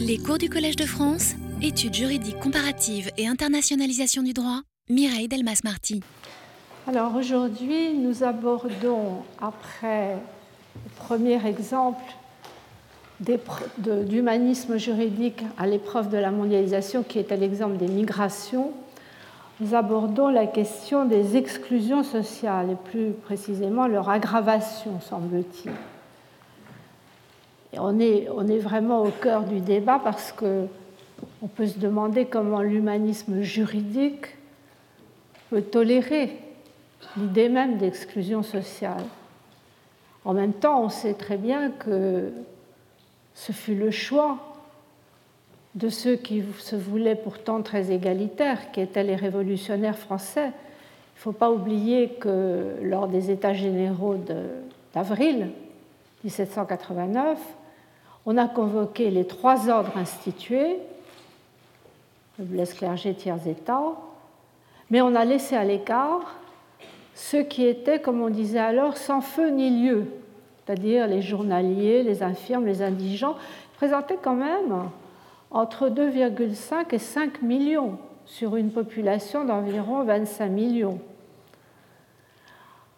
Les cours du Collège de France, études juridiques comparatives et internationalisation du droit, Mireille Delmas-Marty. Alors aujourd'hui, nous abordons, après le premier exemple d'humanisme juridique à l'épreuve de la mondialisation, qui était l'exemple des migrations, nous abordons la question des exclusions sociales et plus précisément leur aggravation, semble-t-il. On est, vraiment au cœur du débat parce que on peut se demander comment l'humanisme juridique peut tolérer l'idée même d'exclusion sociale. En même temps, on sait très bien que ce fut le choix de ceux qui se voulaient pourtant très égalitaires, qui étaient les révolutionnaires français. Il ne faut pas oublier que lors des États généraux d'avril 1789, on a convoqué les trois ordres institués, noblesse, clergé, tiers état, mais on a laissé à l'écart ceux qui étaient, comme on disait alors, sans feu ni lieu, c'est-à-dire les journaliers, les infirmes, les indigents, présentaient quand même entre 2,5 et 5 millions sur une population d'environ 25 millions.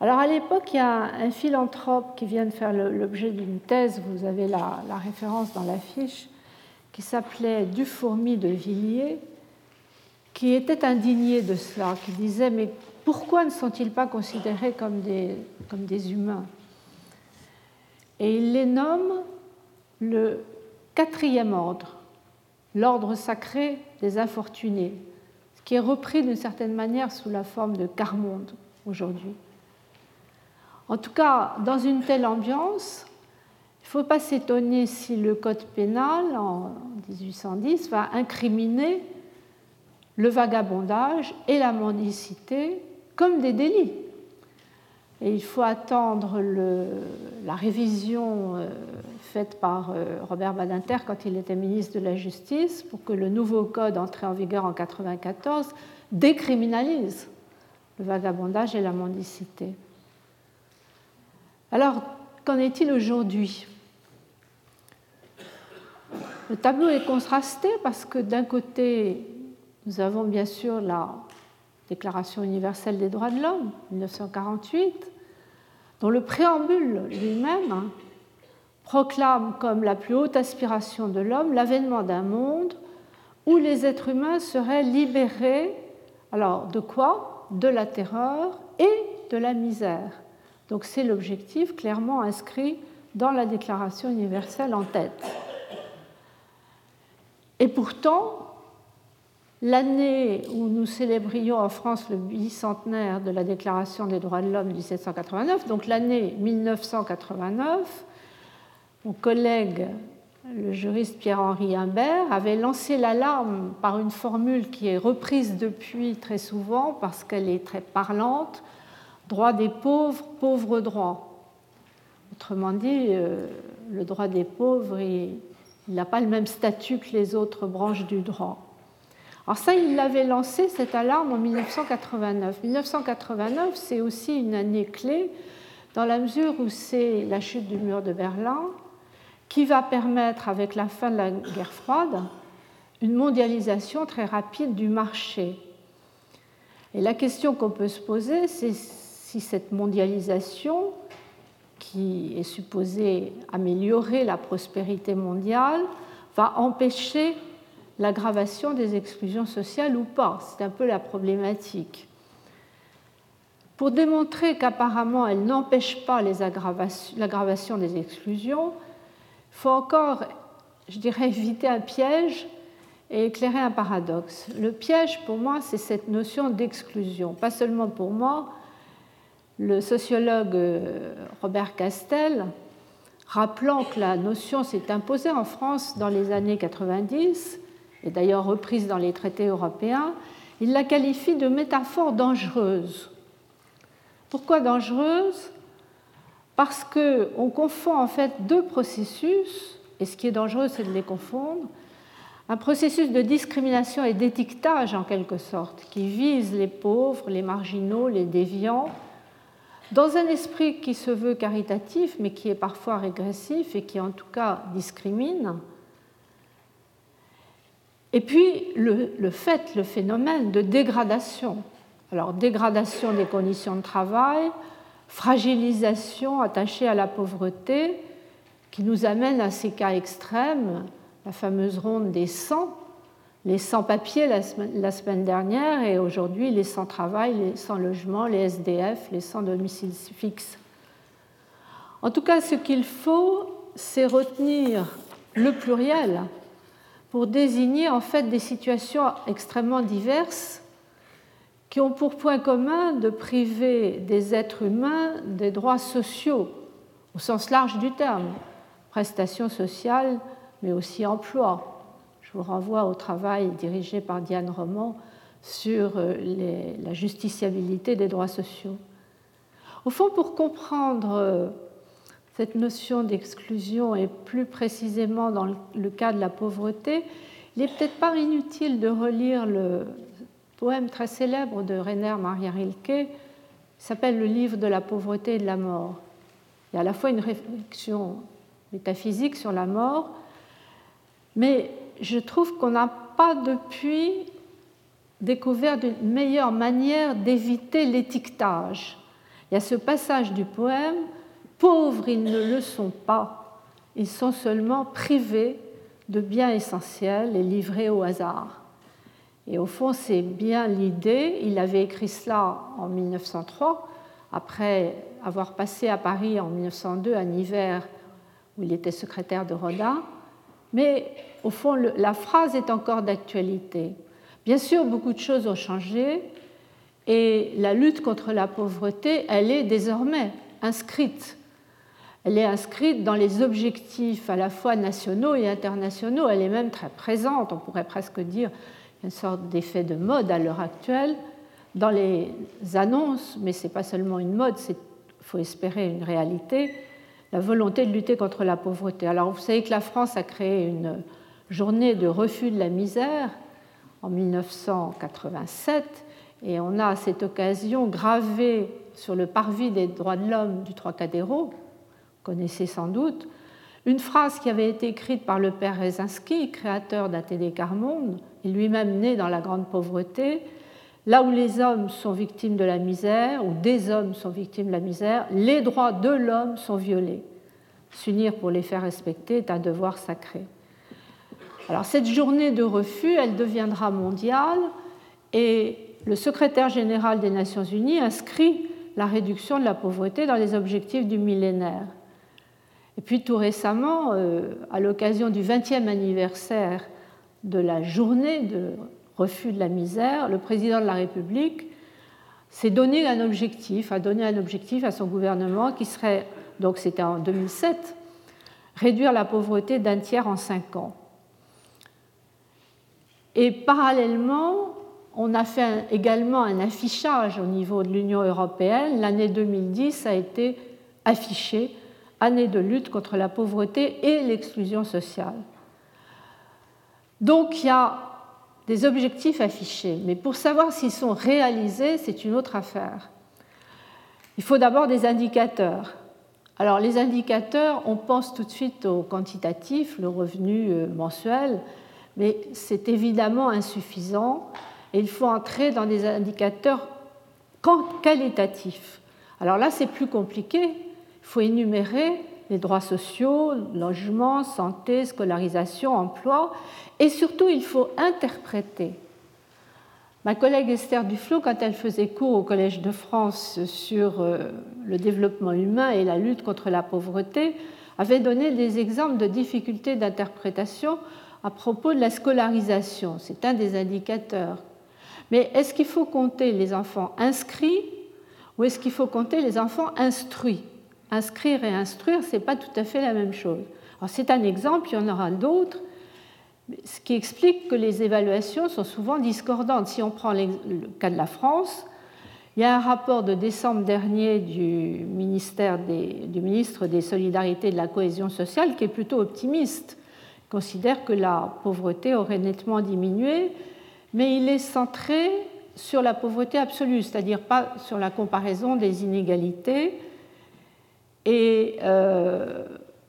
Alors à l'époque, il y a un philanthrope qui vient de faire l'objet d'une thèse, vous avez la, référence dans l'affiche, qui s'appelait Dufourmi de Villiers, qui était indigné de cela, qui disait Mais pourquoi ne sont-ils pas considérés comme des, comme des humains? Et il les nomme le quatrième ordre, l'ordre sacré des infortunés, ce qui est repris d'une certaine manière sous la forme de quart-monde aujourd'hui. En tout cas, dans une telle ambiance, il ne faut pas s'étonner si le Code pénal, en 1810, va incriminer le vagabondage et la mendicité comme des délits. Et il faut attendre la révision euh, faite par euh, Robert Badinter quand il était ministre de la Justice pour que le nouveau code entré en vigueur en 1994 décriminalise le vagabondage et la mendicité. Alors, qu'en est-il aujourd'hui? Le tableau est contrasté parce que d'un côté, nous avons bien sûr la Déclaration universelle des droits de l'homme, 1948, dont le préambule lui-même proclame comme la plus haute aspiration de l'homme l'avènement d'un monde où les êtres humains seraient libérés, alors de quoi? De la terreur et de la misère. Donc c'est l'objectif clairement inscrit dans la Déclaration universelle en tête. Et pourtant, l'année où nous célébrions en France le bicentenaire de la Déclaration des droits de l'homme 1789, donc l'année 1989, mon collègue, le juriste Pierre-Henri Imbert, avait lancé l'alarme par une formule qui est reprise depuis très souvent parce qu'elle est très parlante droit des pauvres, pauvre droit. Autrement dit, euh, le droit des pauvres, il n'a pas le même statut que les autres branches du droit. Alors ça, il l'avait lancé, cette alarme, en 1989. 1989, c'est aussi une année clé dans la mesure où c'est la chute du mur de Berlin qui va permettre, avec la fin de la guerre froide, une mondialisation très rapide du marché. Et la question qu'on peut se poser, c'est si cette mondialisation, qui est supposée améliorer la prospérité mondiale, va empêcher l'aggravation des exclusions sociales ou pas. C'est un peu la problématique. Pour démontrer qu'apparemment elle n'empêche pas l'aggravation des exclusions, il faut encore, je dirais, éviter un piège et éclairer un paradoxe. Le piège, pour moi, c'est cette notion d'exclusion. Pas seulement pour moi, le sociologue euh, Robert Castel, rappelant que la notion s'est imposée en France dans les années 90, et d'ailleurs reprise dans les traités européens, il la qualifie de métaphore dangereuse. Pourquoi dangereuse? Parce qu'on confond en fait deux processus, et ce qui est dangereux, c'est de les confondre. Un processus de discrimination et d'étiquetage, en quelque sorte, qui vise les pauvres, les marginaux, les déviants, dans un esprit qui se veut caritatif, mais qui est parfois régressif et qui en tout cas discrimine, Et puis le, fait, le phénomène de dégradation. Alors dégradation des conditions de travail, fragilisation attachée à la pauvreté, qui nous amène à ces cas extrêmes, la fameuse ronde des 100, les sans-papiers la, semaine dernière et aujourd'hui les sans-travail, les sans-logement, les SDF, les sans-domicile fixe. En tout cas, ce qu'il faut, c'est retenir le pluriel pour désigner en fait des situations extrêmement diverses qui ont pour point commun de priver des êtres humains des droits sociaux au sens large du terme, prestations sociales, mais aussi emploi. Je vous renvoie au travail dirigé par Diane Roman sur euh, la justiciabilité des droits sociaux. Au fond, pour comprendre euh, cette notion d'exclusion et plus précisément dans le cas de la pauvreté, il n'est peut-être pas inutile de relire le poème très célèbre de Rainer Maria Rilke, qui s'appelle Le livre de la pauvreté et de la mort. Il y a à la fois une réflexion métaphysique sur la mort, mais je trouve qu'on n'a pas depuis découvert une meilleure manière d'éviter l'étiquetage. Il y a ce passage du poème Pauvres, ils ne le sont pas, ils sont seulement privés de biens essentiels et livrés au hasard. Et au fond, c'est bien l'idée. Il avait écrit cela en 1903, après avoir passé à Paris en 1902 un hiver où il était secrétaire de Rodin. Mais au fond, la phrase est encore d'actualité. Bien sûr, beaucoup de choses ont changé et la lutte contre la pauvreté, elle est désormais inscrite elle est inscrite dans les objectifs à la fois nationaux et internationaux. Elle est même très présente, on pourrait presque dire une sorte d'effet de mode à l'heure actuelle dans les annonces, mais ce n'est pas seulement une mode, il faut espérer une réalité, la volonté de lutter contre la pauvreté. Alors vous savez que la France a créé une journée de refus de la misère en 1987 et on a à cette occasion gravé sur le parvis des droits de l'homme du Trocadéro, connaissez sans doute, une phrase qui avait été écrite par le père Rezinski, créateur d'Athénée Carmonde, lui-même né dans la grande pauvreté, là où les hommes sont victimes de la misère, ou des hommes sont victimes de la misère, les droits de l'homme sont violés. S'unir pour les faire respecter est un devoir sacré. Alors cette journée de refus, elle deviendra mondiale et le secrétaire général des Nations Unies inscrit la réduction de la pauvreté dans les objectifs du millénaire. Et puis tout récemment, euh, à l'occasion du 20e anniversaire de la journée de refus de la misère, le président de la République s'est donné un objectif, a donné un objectif à son gouvernement qui serait, donc c'était en 2007, réduire la pauvreté d'un tiers en cinq ans. Et parallèlement, on a fait également un affichage au niveau de l'Union européenne. L'année 2010 a été affichée année de lutte contre la pauvreté et l'exclusion sociale. Donc il y a des objectifs affichés, mais pour savoir s'ils sont réalisés, c'est une autre affaire. Il faut d'abord des indicateurs. Alors les indicateurs, on pense tout de suite au quantitatif, le revenu euh, mensuel, mais c'est évidemment insuffisant et il faut entrer dans des indicateurs qualitatifs. Alors là, c'est plus compliqué il faut énumérer les droits sociaux, logement, santé, scolarisation, emploi, et surtout il faut interpréter. Ma collègue Esther Duflo, quand elle faisait cours au Collège de France sur euh, le développement humain et la lutte contre la pauvreté, avait donné des exemples de difficultés d'interprétation à propos de la scolarisation. C'est un des indicateurs. Mais est-ce qu'il faut compter les enfants inscrits ou est-ce qu'il faut compter les enfants instruits? Inscrire et instruire, ce n'est pas tout à fait la même chose. c'est un exemple, il y en aura d'autres, ce qui explique que les évaluations sont souvent discordantes. Si on prend le cas de la France, il y a un rapport de décembre dernier du, ministère du ministre des Solidarités et de la Cohésion sociale qui est plutôt optimiste. Considère que la pauvreté aurait nettement diminué, mais il est centré sur la pauvreté absolue, c'est-à-dire pas sur la comparaison des inégalités, et euh,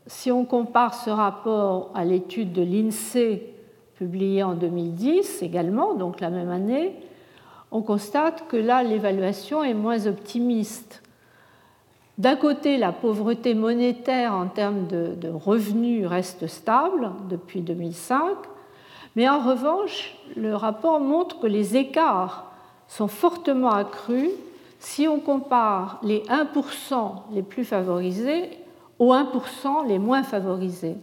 si on compare ce rapport à l'étude de l'INSEE publié en 2010 également, donc la même année, on constate que là, l'évaluation est moins optimiste. D'un côté, la pauvreté monétaire en termes de, revenus reste stable depuis 2005, mais en revanche, le rapport montre que les écarts sont fortement accrus si on compare les 1% les plus favorisés aux 1% les moins favorisés.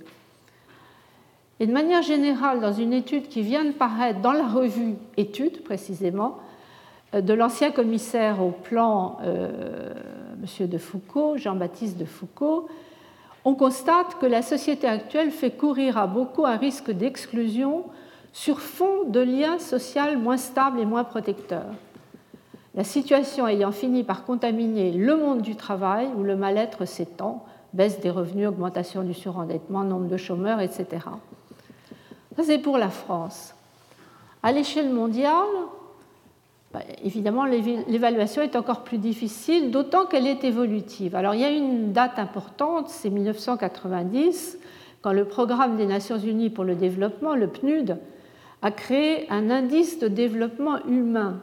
Et de manière générale, dans une étude qui vient de paraître dans la revue Études précisément, euh, de l'ancien commissaire au plan euh, M. de Foucault, Jean-Baptiste de Foucault, on constate que la société actuelle fait courir à beaucoup un risque d'exclusion sur fond de liens sociaux moins stables et moins protecteurs. La situation ayant fini par contaminer le monde du travail où le mal-être s'étend, baisse des revenus, augmentation du surendettement, nombre de chômeurs, etc. Ça, c'est pour la France. À l'échelle mondiale, bah, évidemment, l'évaluation est encore plus difficile, d'autant qu'elle est évolutive. Alors, il y a une date importante, c'est 1990, quand le Programme des Nations Unies pour le développement, le PNUD, a créé un indice de développement humain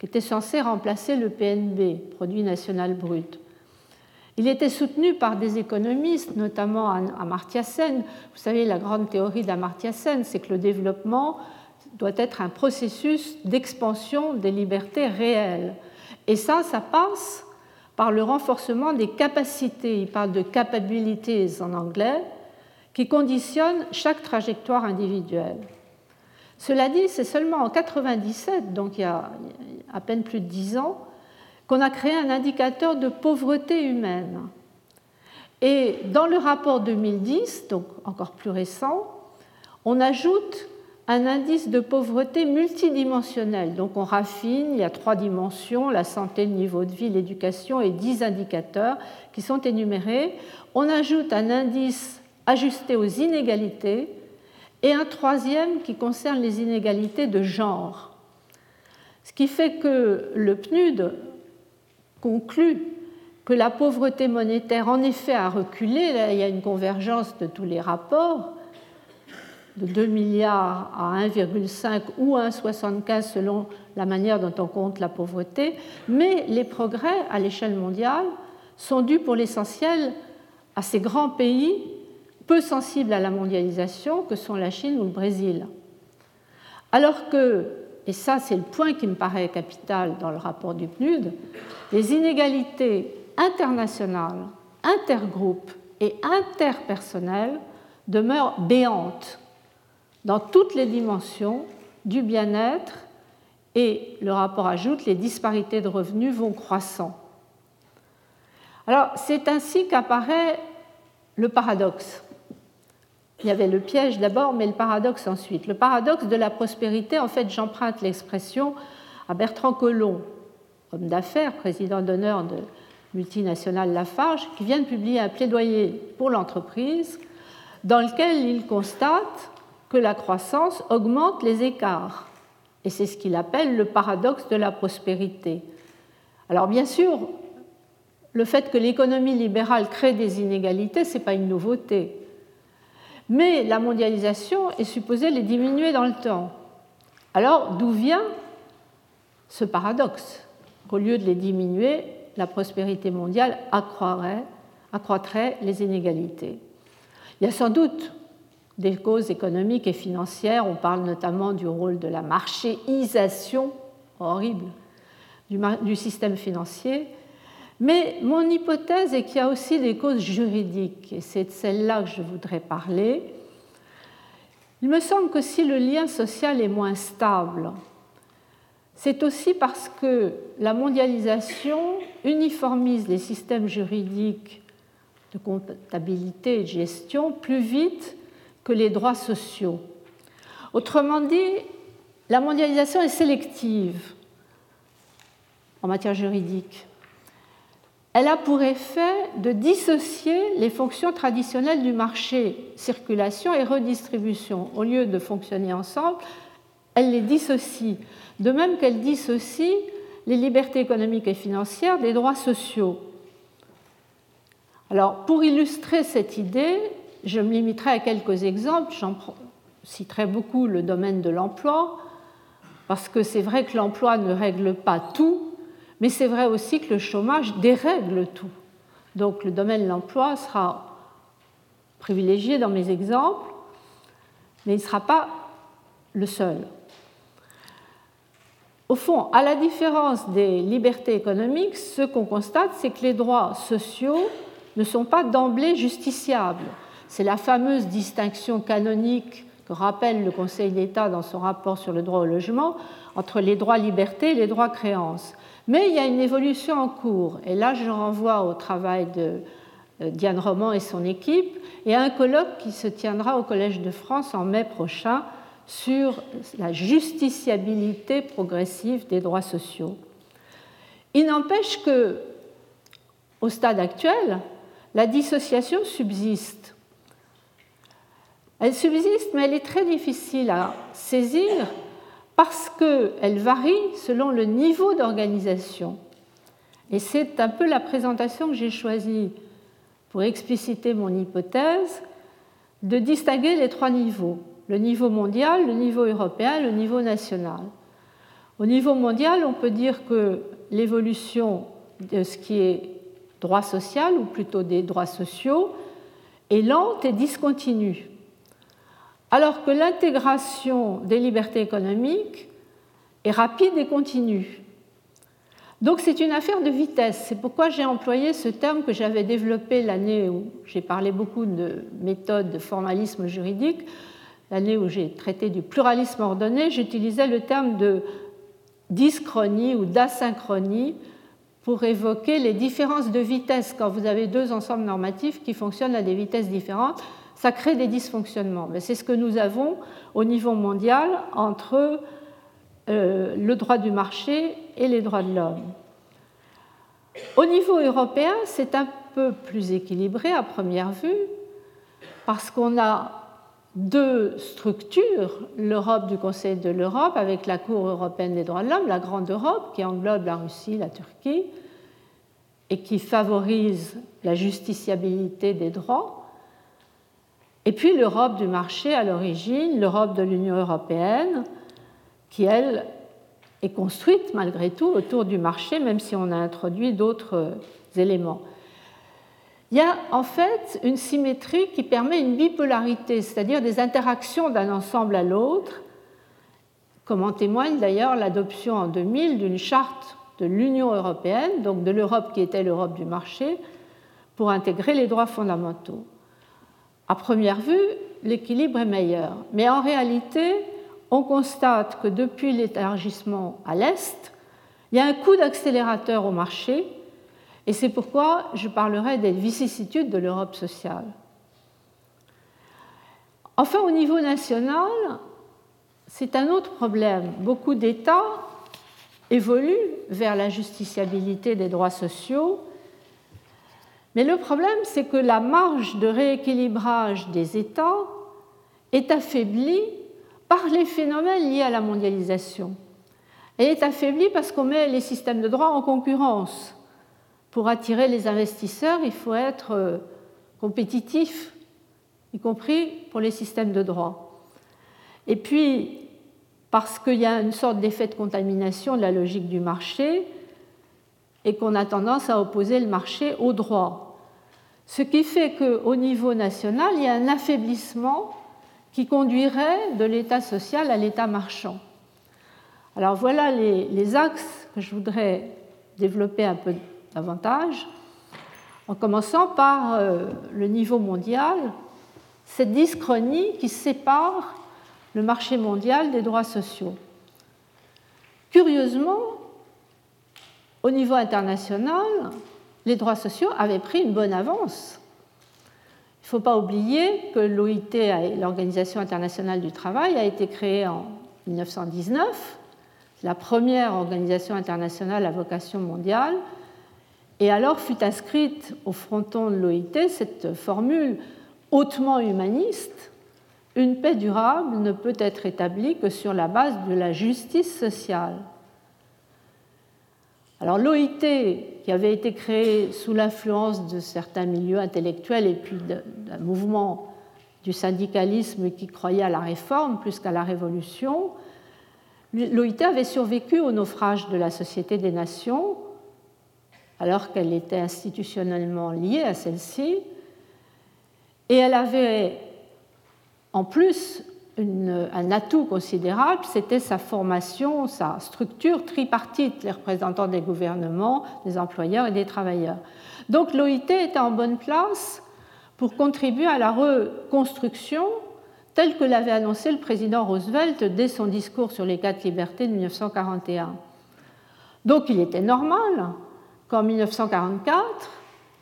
qui était censé remplacer le PNB, Produit national brut. Il était soutenu par des économistes, notamment Amartya Sen. Vous savez, la grande théorie d'Amartya Sen, c'est que le développement doit être un processus d'expansion des libertés réelles. Et ça, ça passe par le renforcement des capacités, il parle de capabilities en anglais, qui conditionnent chaque trajectoire individuelle. Cela dit, c'est seulement en 1997, donc il y a à peine plus de dix ans, qu'on a créé un indicateur de pauvreté humaine. Et dans le rapport 2010, donc encore plus récent, on ajoute un indice de pauvreté multidimensionnel. Donc on raffine, il y a trois dimensions, la santé, le niveau de vie, l'éducation et dix indicateurs qui sont énumérés. On ajoute un indice ajusté aux inégalités et un troisième qui concerne les inégalités de genre. Ce qui fait que le PNUD conclut que la pauvreté monétaire en effet a reculé, il y a une convergence de tous les rapports, de 2 milliards à 1,5 ou 1,75 selon la manière dont on compte la pauvreté, mais les progrès à l'échelle mondiale sont dus pour l'essentiel à ces grands pays peu sensibles à la mondialisation que sont la Chine ou le Brésil. Alors que, et ça c'est le point qui me paraît capital dans le rapport du PNUD, les inégalités internationales, intergroupes et interpersonnelles demeurent béantes dans toutes les dimensions du bien-être et le rapport ajoute les disparités de revenus vont croissant. Alors c'est ainsi qu'apparaît le paradoxe. Il y avait le piège d'abord, mais le paradoxe ensuite. Le paradoxe de la prospérité, en fait, j'emprunte l'expression à Bertrand Collomb, homme d'affaires, président d'honneur de multinationale Lafarge, qui vient de publier un plaidoyer pour l'entreprise dans lequel il constate que la croissance augmente les écarts. Et c'est ce qu'il appelle le paradoxe de la prospérité. Alors bien sûr, le fait que l'économie libérale crée des inégalités, ce n'est pas une nouveauté. Mais la mondialisation est supposée les diminuer dans le temps. Alors d'où vient ce paradoxe? Qu'au lieu de les diminuer, la prospérité mondiale accroîtrait les inégalités Il y a sans doute des causes économiques et financières. On parle notamment du rôle de la marchéisation horrible du, système financier. Mais mon hypothèse est qu'il y a aussi des causes juridiques, et c'est de celle-là que je voudrais parler. Il me semble que si le lien social est moins stable, c'est aussi parce que la mondialisation uniformise les systèmes juridiques de comptabilité et de gestion plus vite que les droits sociaux. Autrement dit, la mondialisation est sélective en matière juridique. Elle a pour effet de dissocier les fonctions traditionnelles du marché, circulation et redistribution. Au lieu de fonctionner ensemble, elle les dissocie, de même qu'elle dissocie les libertés économiques et financières des droits sociaux. Alors, pour illustrer cette idée, je me limiterai à quelques exemples. citerai beaucoup le domaine de l'emploi, parce que c'est vrai que l'emploi ne règle pas tout, mais c'est vrai aussi que le chômage dérègle tout. Donc le domaine de l'emploi sera privilégié dans mes exemples, mais il ne sera pas le seul. Au fond, à la différence des libertés économiques, ce qu'on constate, c'est que les droits sociaux ne sont pas d'emblée justiciables. C'est la fameuse distinction canonique que rappelle le Conseil d'État dans son rapport sur le droit au logement entre les droits libertés et les droits créances. Mais il y a une évolution en cours, et là je renvoie au travail de euh, Diane Roman et son équipe, et à un colloque qui se tiendra au Collège de France en mai prochain sur la justiciabilité progressive des droits sociaux. Il n'empêche que, au stade actuel, la dissociation subsiste. Elle subsiste, mais elle est très difficile à saisir parce qu'elle varie selon le niveau d'organisation. Et c'est un peu la présentation que j'ai choisie pour expliciter mon hypothèse de distinguer les trois niveaux, le niveau mondial, le niveau européen, le niveau national. Au niveau mondial, on peut dire que l'évolution de ce qui est droit social, ou plutôt des droits sociaux, est lente et discontinue alors que l'intégration des libertés économiques est rapide et continue. Donc c'est une affaire de vitesse. C'est pourquoi j'ai employé ce terme que j'avais développé l'année où j'ai parlé beaucoup de méthodes de formalisme juridique, l'année où j'ai traité du pluralisme ordonné, j'utilisais le terme de dyschronie ou d'asynchronie pour évoquer les différences de vitesse quand vous avez deux ensembles normatifs qui fonctionnent à des vitesses différentes ça crée des dysfonctionnements. Mais c'est ce que nous avons au niveau mondial entre euh, le droit du marché et les droits de l'homme. Au niveau européen, c'est un peu plus équilibré à première vue, parce qu'on a deux structures, l'Europe du Conseil de l'Europe avec la Cour européenne des droits de l'homme, la Grande Europe qui englobe la Russie, la Turquie, et qui favorise la justiciabilité des droits, et puis l'Europe du marché à l'origine, l'Europe de l'Union européenne, qui, elle, est construite malgré tout autour du marché, même si on a introduit d'autres éléments. Il y a en fait une symétrie qui permet une bipolarité, c'est-à-dire des interactions d'un ensemble à l'autre, comme en témoigne d'ailleurs l'adoption en 2000 d'une charte de l'Union européenne, donc de l'Europe qui était l'Europe du marché, pour intégrer les droits fondamentaux. À première vue, l'équilibre est meilleur, mais en réalité, on constate que depuis l'élargissement à l'Est, il y a un coup d'accélérateur au marché, et c'est pourquoi je parlerai des vicissitudes de l'Europe sociale. Enfin, au niveau national, c'est un autre problème. Beaucoup d'États évoluent vers la justiciabilité des droits sociaux mais le problème, c'est que la marge de rééquilibrage des États est affaiblie par les phénomènes liés à la mondialisation. Elle est affaiblie parce qu'on met les systèmes de droit en concurrence. Pour attirer les investisseurs, il faut être euh, compétitif, y compris pour les systèmes de droit. Et puis, parce qu'il y a une sorte d'effet de contamination de la logique du marché, et qu'on a tendance à opposer le marché au droit. Ce qui fait qu'au niveau national, il y a un affaiblissement qui conduirait de l'état social à l'état marchand. Alors voilà les, axes que je voudrais développer un peu davantage, en commençant par euh, le niveau mondial, cette dyschronie qui sépare le marché mondial des droits sociaux. Curieusement, au niveau international, les droits sociaux avaient pris une bonne avance. Il ne faut pas oublier que l'OIT, l'Organisation internationale du travail, a été créée en 1919. C'est la première organisation internationale à vocation mondiale. Et alors fut inscrite au fronton de l'OIT cette formule hautement humaniste une paix durable ne peut être établie que sur la base de la justice sociale. Alors l'OIT, qui avait été créée sous l'influence de certains milieux intellectuels et puis d'un mouvement du syndicalisme qui croyait à la réforme plus qu'à la révolution, l'OIT avait survécu au naufrage de la Société des Nations, alors qu'elle était institutionnellement liée à celle-ci, et elle avait en plus un atout considérable, c'était sa formation, sa structure tripartite, les représentants des gouvernements, des employeurs et des travailleurs. Donc l'OIT était en bonne place pour contribuer à la reconstruction telle que l'avait annoncé le président Roosevelt dès son discours sur les quatre libertés de 1941. Donc il était normal qu'en 1944,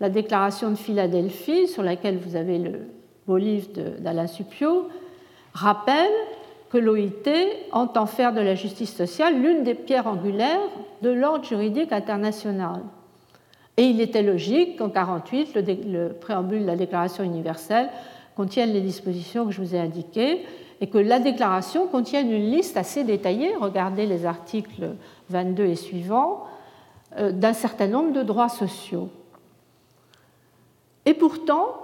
la déclaration de Philadelphie, sur laquelle vous avez le beau livre d'Alain Supio, rappelle que l'OIT entend faire de la justice sociale l'une des pierres angulaires de l'ordre juridique international. Et il était logique qu'en 1948, le, préambule de la Déclaration universelle contienne les dispositions que je vous ai indiquées et que la déclaration contienne une liste assez détaillée, regardez les articles 22 et suivants, euh, d'un certain nombre de droits sociaux. Et pourtant,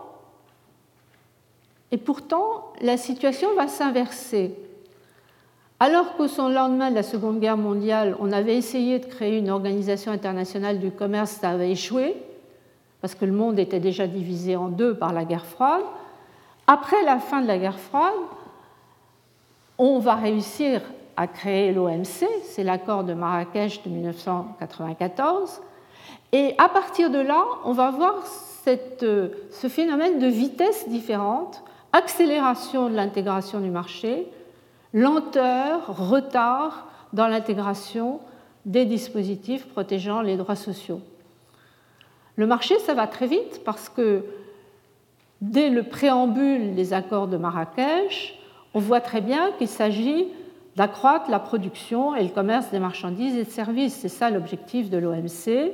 et pourtant, la situation va s'inverser. Alors qu'au lendemain de la Seconde Guerre mondiale, on avait essayé de créer une organisation internationale du commerce, ça avait échoué, parce que le monde était déjà divisé en deux par la guerre froide. Après la fin de la guerre froide, on va réussir à créer l'OMC, c'est l'accord de Marrakech de 1994, et à partir de là, on va voir cette, ce phénomène de vitesse différente accélération de l'intégration du marché, lenteur, retard dans l'intégration des dispositifs protégeant les droits sociaux. Le marché, ça va très vite parce que dès le préambule des accords de Marrakech, on voit très bien qu'il s'agit d'accroître la production et le commerce des marchandises et de services. C'est ça l'objectif de l'OMC.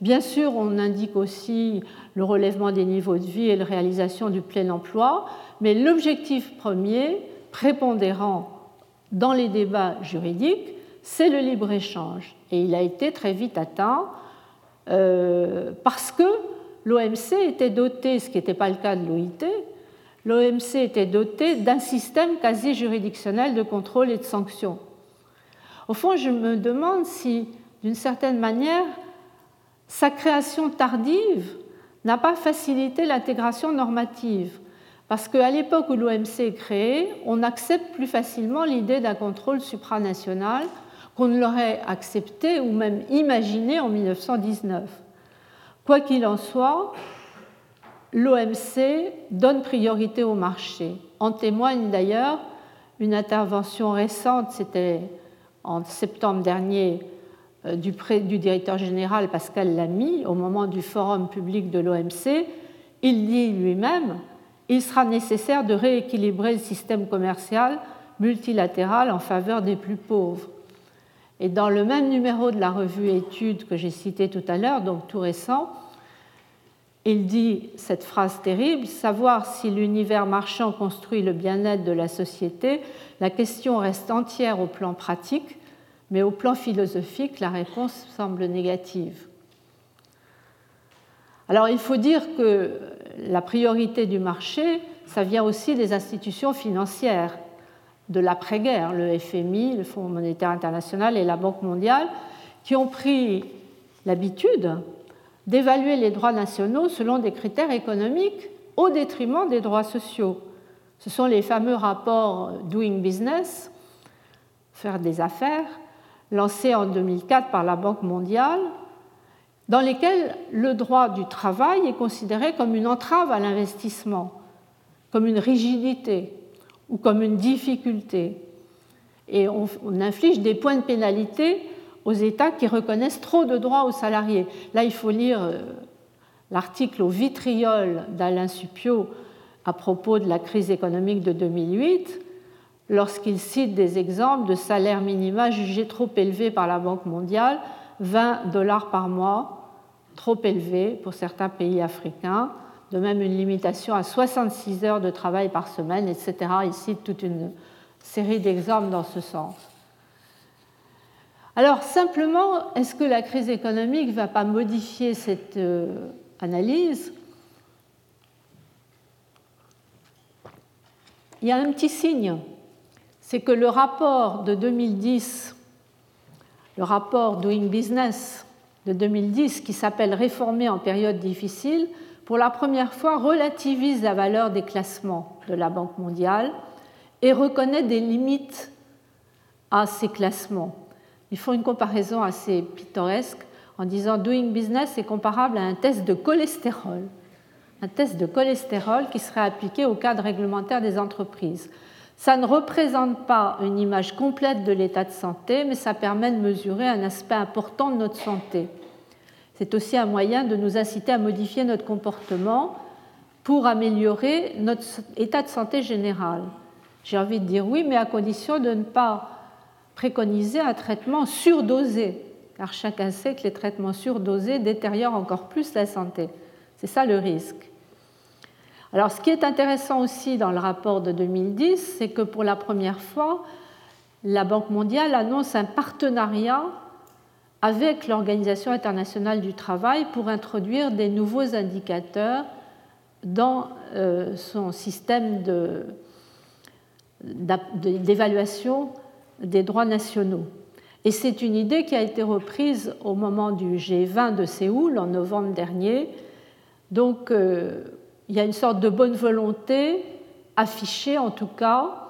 Bien sûr, on indique aussi le relèvement des niveaux de vie et la réalisation du plein emploi, mais l'objectif premier, prépondérant dans les débats juridiques, c'est le libre-échange. Et il a été très vite atteint euh, parce que l'OMC était doté, ce qui n'était pas le cas de l'OIT, l'OMC était doté d'un système quasi juridictionnel de contrôle et de sanctions. Au fond, je me demande si, d'une certaine manière, sa création tardive n'a pas facilité l'intégration normative. Parce qu'à l'époque où l'OMC est créée, on accepte plus facilement l'idée d'un contrôle supranational qu'on ne l'aurait accepté ou même imaginé en 1919. Quoi qu'il en soit, l'OMC donne priorité au marché. En témoigne d'ailleurs une intervention récente, c'était en septembre dernier, euh, du, du directeur général Pascal Lamy au moment du forum public de l'OMC. Il dit lui-même il sera nécessaire de rééquilibrer le système commercial multilatéral en faveur des plus pauvres. Et dans le même numéro de la revue Études que j'ai cité tout à l'heure, donc tout récent, il dit cette phrase terrible, savoir si l'univers marchand construit le bien-être de la société, la question reste entière au plan pratique, mais au plan philosophique, la réponse semble négative. Alors il faut dire que la priorité du marché, ça vient aussi des institutions financières de l'après-guerre, le FMI, le Fonds monétaire international et la Banque mondiale, qui ont pris l'habitude d'évaluer les droits nationaux selon des critères économiques au détriment des droits sociaux. Ce sont les fameux rapports Doing Business, faire des affaires, lancés en 2004 par la Banque mondiale, dans lesquels le droit du travail est considéré comme une entrave à l'investissement, comme une rigidité ou comme une difficulté. Et on, inflige des points de pénalité aux États qui reconnaissent trop de droits aux salariés. Là, il faut lire euh, l'article au vitriol d'Alain Supio à propos de la crise économique de 2008, lorsqu'il cite des exemples de salaires minima jugés trop élevés par la Banque mondiale 20 dollars par mois, trop élevé pour certains pays africains, de même une limitation à 66 heures de travail par semaine, etc. Il cite toute une série d'exemples dans ce sens. Alors simplement, est-ce que la crise économique ne va pas modifier cette euh, analyse? Il y a un petit signe, c'est que le rapport de 2010, le rapport Doing Business de 2010, qui s'appelle Réformer en période difficile, pour la première fois relativise la valeur des classements de la Banque mondiale et reconnaît des limites à ces classements. Ils font une comparaison assez pittoresque en disant Doing Business est comparable à un test de cholestérol, un test de cholestérol qui serait appliqué au cadre réglementaire des entreprises. Ça ne représente pas une image complète de l'état de santé, mais ça permet de mesurer un aspect important de notre santé. C'est aussi un moyen de nous inciter à modifier notre comportement pour améliorer notre état de santé général. J'ai envie de dire oui, mais à condition de ne pas préconiser un traitement surdosé, car chacun sait que les traitements surdosés détériorent encore plus la santé. C'est ça le risque. Alors ce qui est intéressant aussi dans le rapport de 2010, c'est que pour la première fois, la Banque mondiale annonce un partenariat avec l'Organisation internationale du travail pour introduire des nouveaux indicateurs dans euh, son système d'évaluation des droits nationaux. Et c'est une idée qui a été reprise au moment du G20 de Séoul en novembre dernier. Donc euh, il y a une sorte de bonne volonté affichée en tout cas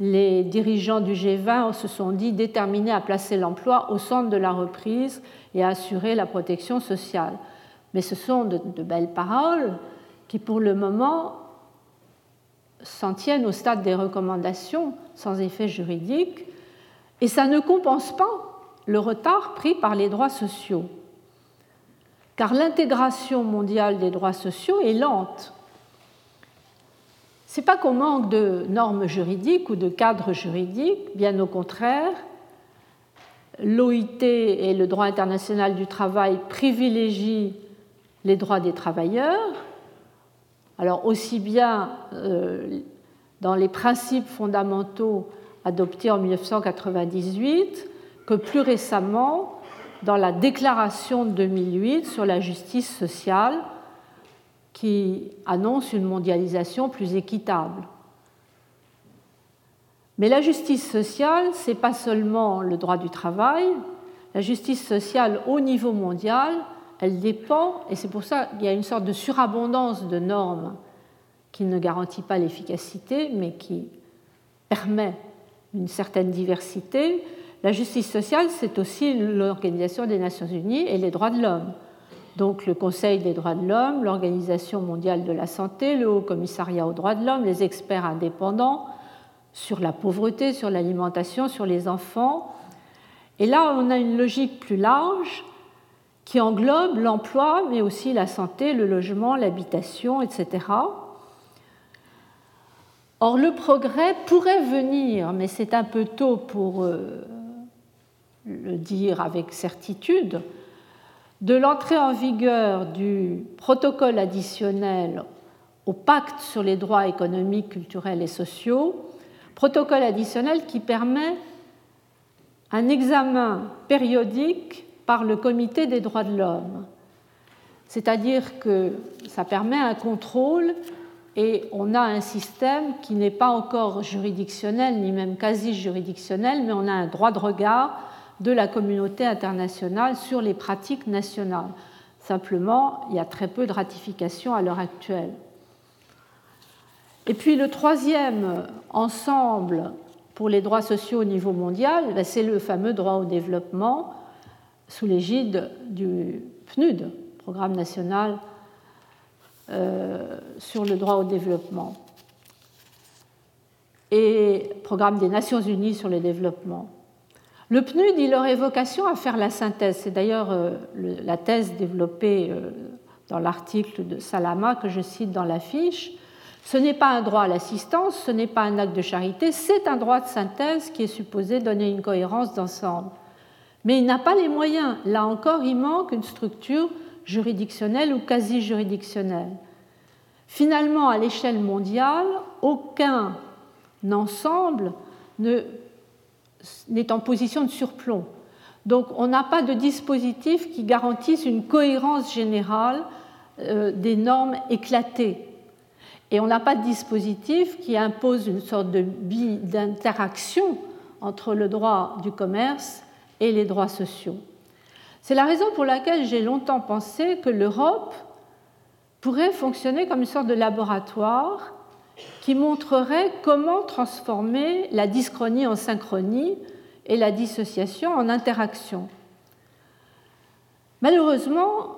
les dirigeants du G20 se sont dit déterminés à placer l'emploi au centre de la reprise et à assurer la protection sociale. Mais ce sont de, belles paroles qui, pour le moment, s'en tiennent au stade des recommandations sans effet juridique, et ça ne compense pas le retard pris par les droits sociaux. Car l'intégration mondiale des droits sociaux est lente n'est pas qu'on manque de normes juridiques ou de cadres juridiques, bien au contraire. L'OIT et le droit international du travail privilégient les droits des travailleurs. Alors aussi bien euh, dans les principes fondamentaux adoptés en 1998 que plus récemment dans la déclaration de 2008 sur la justice sociale qui annonce une mondialisation plus équitable. Mais la justice sociale, ce n'est pas seulement le droit du travail. La justice sociale au niveau mondial, elle dépend, et c'est pour ça qu'il y a une sorte de surabondance de normes qui ne garantit pas l'efficacité, mais qui permet une certaine diversité. La justice sociale, c'est aussi l'Organisation des Nations Unies et les droits de l'homme donc le Conseil des droits de l'homme, l'Organisation mondiale de la santé, le Haut Commissariat aux droits de l'homme, les experts indépendants sur la pauvreté, sur l'alimentation, sur les enfants. Et là, on a une logique plus large qui englobe l'emploi, mais aussi la santé, le logement, l'habitation, etc. Or, le progrès pourrait venir, mais c'est un peu tôt pour euh, le dire avec certitude, de l'entrée en vigueur du protocole additionnel au pacte sur les droits économiques, culturels et sociaux, protocole additionnel qui permet un examen périodique par le Comité des droits de l'homme. C'est-à-dire que ça permet un contrôle et on a un système qui n'est pas encore juridictionnel, ni même quasi juridictionnel, mais on a un droit de regard de la communauté internationale sur les pratiques nationales. Simplement, il y a très peu de ratification à l'heure actuelle. Et puis le troisième ensemble pour les droits sociaux au niveau mondial, ben, c'est le fameux droit au développement sous l'égide du PNUD, Programme national euh, sur le droit au développement, et Programme des Nations Unies sur le développement. Le PNUD, il aurait vocation à faire la synthèse. C'est d'ailleurs euh, la thèse développée euh, dans l'article de Salama que je cite dans l'affiche. Ce n'est pas un droit à l'assistance, ce n'est pas un acte de charité, c'est un droit de synthèse qui est supposé donner une cohérence d'ensemble. Mais il n'a pas les moyens. Là encore, il manque une structure juridictionnelle ou quasi juridictionnelle. Finalement, à l'échelle mondiale, aucun ensemble ne n'est en position de surplomb. Donc on n'a pas de dispositif qui garantisse une cohérence générale euh, des normes éclatées. Et on n'a pas de dispositif qui impose une sorte de d'interaction entre le droit du commerce et les droits sociaux. C'est la raison pour laquelle j'ai longtemps pensé que l'Europe pourrait fonctionner comme une sorte de laboratoire qui montrerait comment transformer la dyschronie en synchronie et la dissociation en interaction. Malheureusement,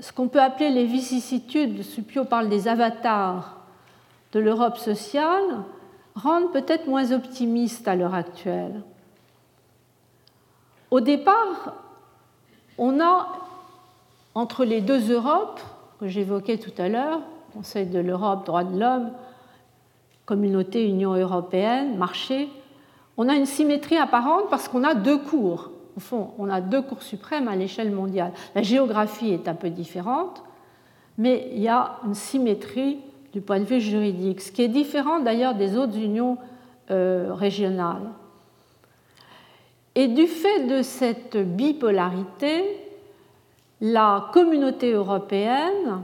ce qu'on peut appeler les vicissitudes, Supio parle des avatars de l'Europe sociale, rendent peut-être moins optimistes à l'heure actuelle. Au départ, on a entre les deux Europes, que j'évoquais tout à l'heure, Conseil de l'Europe, droits de l'homme, communauté, Union européenne, marché, on a une symétrie apparente parce qu'on a deux cours. Au fond, on a deux cours suprêmes à l'échelle mondiale. La géographie est un peu différente, mais il y a une symétrie du point de vue juridique, ce qui est différent d'ailleurs des autres unions euh, régionales. Et du fait de cette bipolarité, la communauté européenne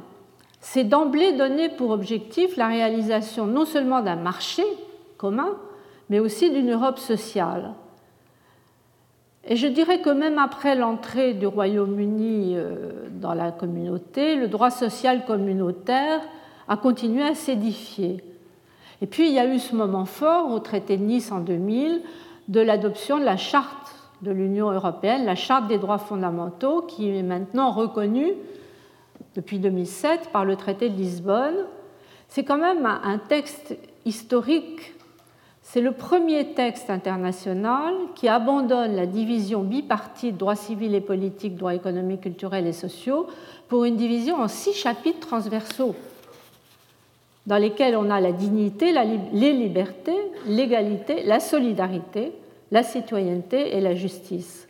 s'est d'emblée donné pour objectif la réalisation non seulement d'un marché commun, mais aussi d'une Europe sociale. Et je dirais que même après l'entrée du Royaume-Uni euh, dans la communauté, le droit social communautaire a continué à s'édifier. Et puis il y a eu ce moment fort au traité de Nice en 2000 de l'adoption de la charte de l'Union européenne, la charte des droits fondamentaux, qui est maintenant reconnue depuis 2007 par le traité de Lisbonne. C'est quand même un texte historique c'est le premier texte international qui abandonne la division bipartite droits civils et politiques, droits économiques, culturels et sociaux pour une division en six chapitres transversaux dans lesquels on a la dignité, les libertés, l'égalité, la solidarité, la citoyenneté et la justice.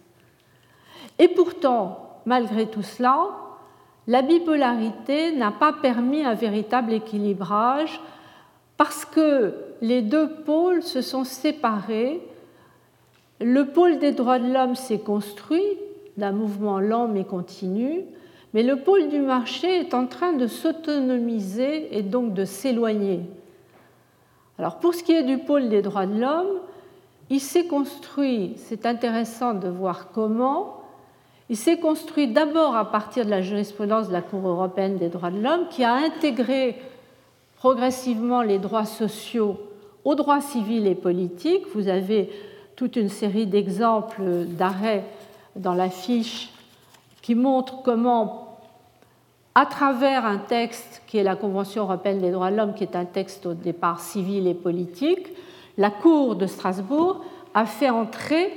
Et pourtant, malgré tout cela, la bipolarité n'a pas permis un véritable équilibrage parce que les deux pôles se sont séparés. Le pôle des droits de l'homme s'est construit d'un mouvement lent mais continu, mais le pôle du marché est en train de s'autonomiser et donc de s'éloigner. Alors pour ce qui est du pôle des droits de l'homme, il s'est construit, c'est intéressant de voir comment, il s'est construit d'abord à partir de la jurisprudence de la Cour européenne des droits de l'homme qui a intégré progressivement les droits sociaux aux droits civils et politiques. Vous avez toute une série d'exemples d'arrêts dans la fiche qui montrent comment, à travers un texte qui est la Convention européenne des droits de l'homme, qui est un texte au départ civil et politique, la Cour de Strasbourg a fait entrer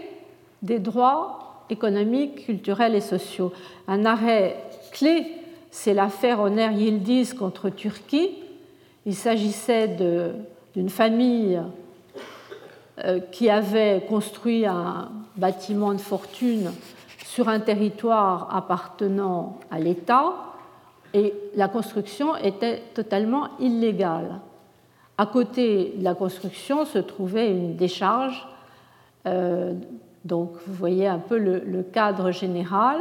des droits économiques, culturels et sociaux. Un arrêt clé, c'est l'affaire Oner Yildiz contre Turquie, il s'agissait d'une famille euh, qui avait construit un bâtiment de fortune sur un territoire appartenant à l'État et la construction était totalement illégale. À côté de la construction se trouvait une décharge. Euh, donc vous voyez un peu le cadre général.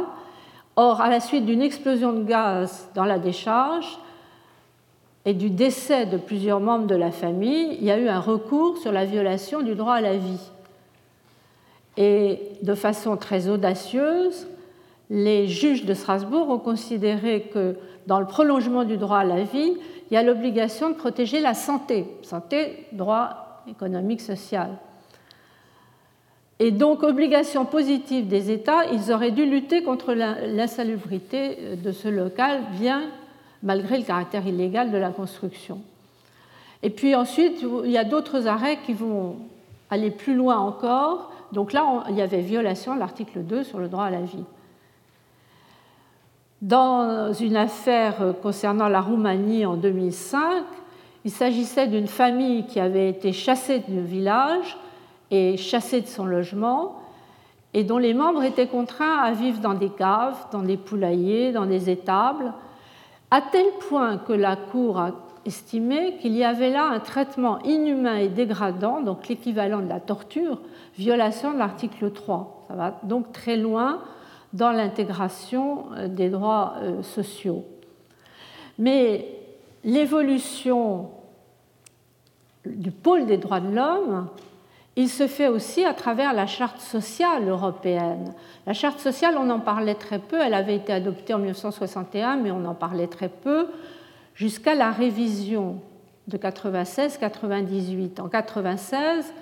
Or, à la suite d'une explosion de gaz dans la décharge, et du décès de plusieurs membres de la famille, il y a eu un recours sur la violation du droit à la vie. Et de façon très audacieuse, les juges de Strasbourg ont considéré que dans le prolongement du droit à la vie, il y a l'obligation de protéger la santé, santé, droit économique, social. Et donc, obligation positive des États, ils auraient dû lutter contre l'insalubrité de ce local, bien malgré le caractère illégal de la construction. Et puis ensuite, il y a d'autres arrêts qui vont aller plus loin encore. Donc là, il y avait violation de l'article 2 sur le droit à la vie. Dans une affaire concernant la Roumanie en 2005, il s'agissait d'une famille qui avait été chassée du village et chassée de son logement et dont les membres étaient contraints à vivre dans des caves, dans des poulaillers, dans des étables, à tel point que la Cour a estimé qu'il y avait là un traitement inhumain et dégradant, donc l'équivalent de la torture, violation de l'article 3. Ça va donc très loin dans l'intégration euh, des droits euh, sociaux. Mais l'évolution du pôle des droits de l'homme, il se fait aussi à travers la charte sociale européenne. La charte sociale, on en parlait très peu, elle avait été adoptée en 1961, mais on en parlait très peu, jusqu'à la révision de 96-98. En 96,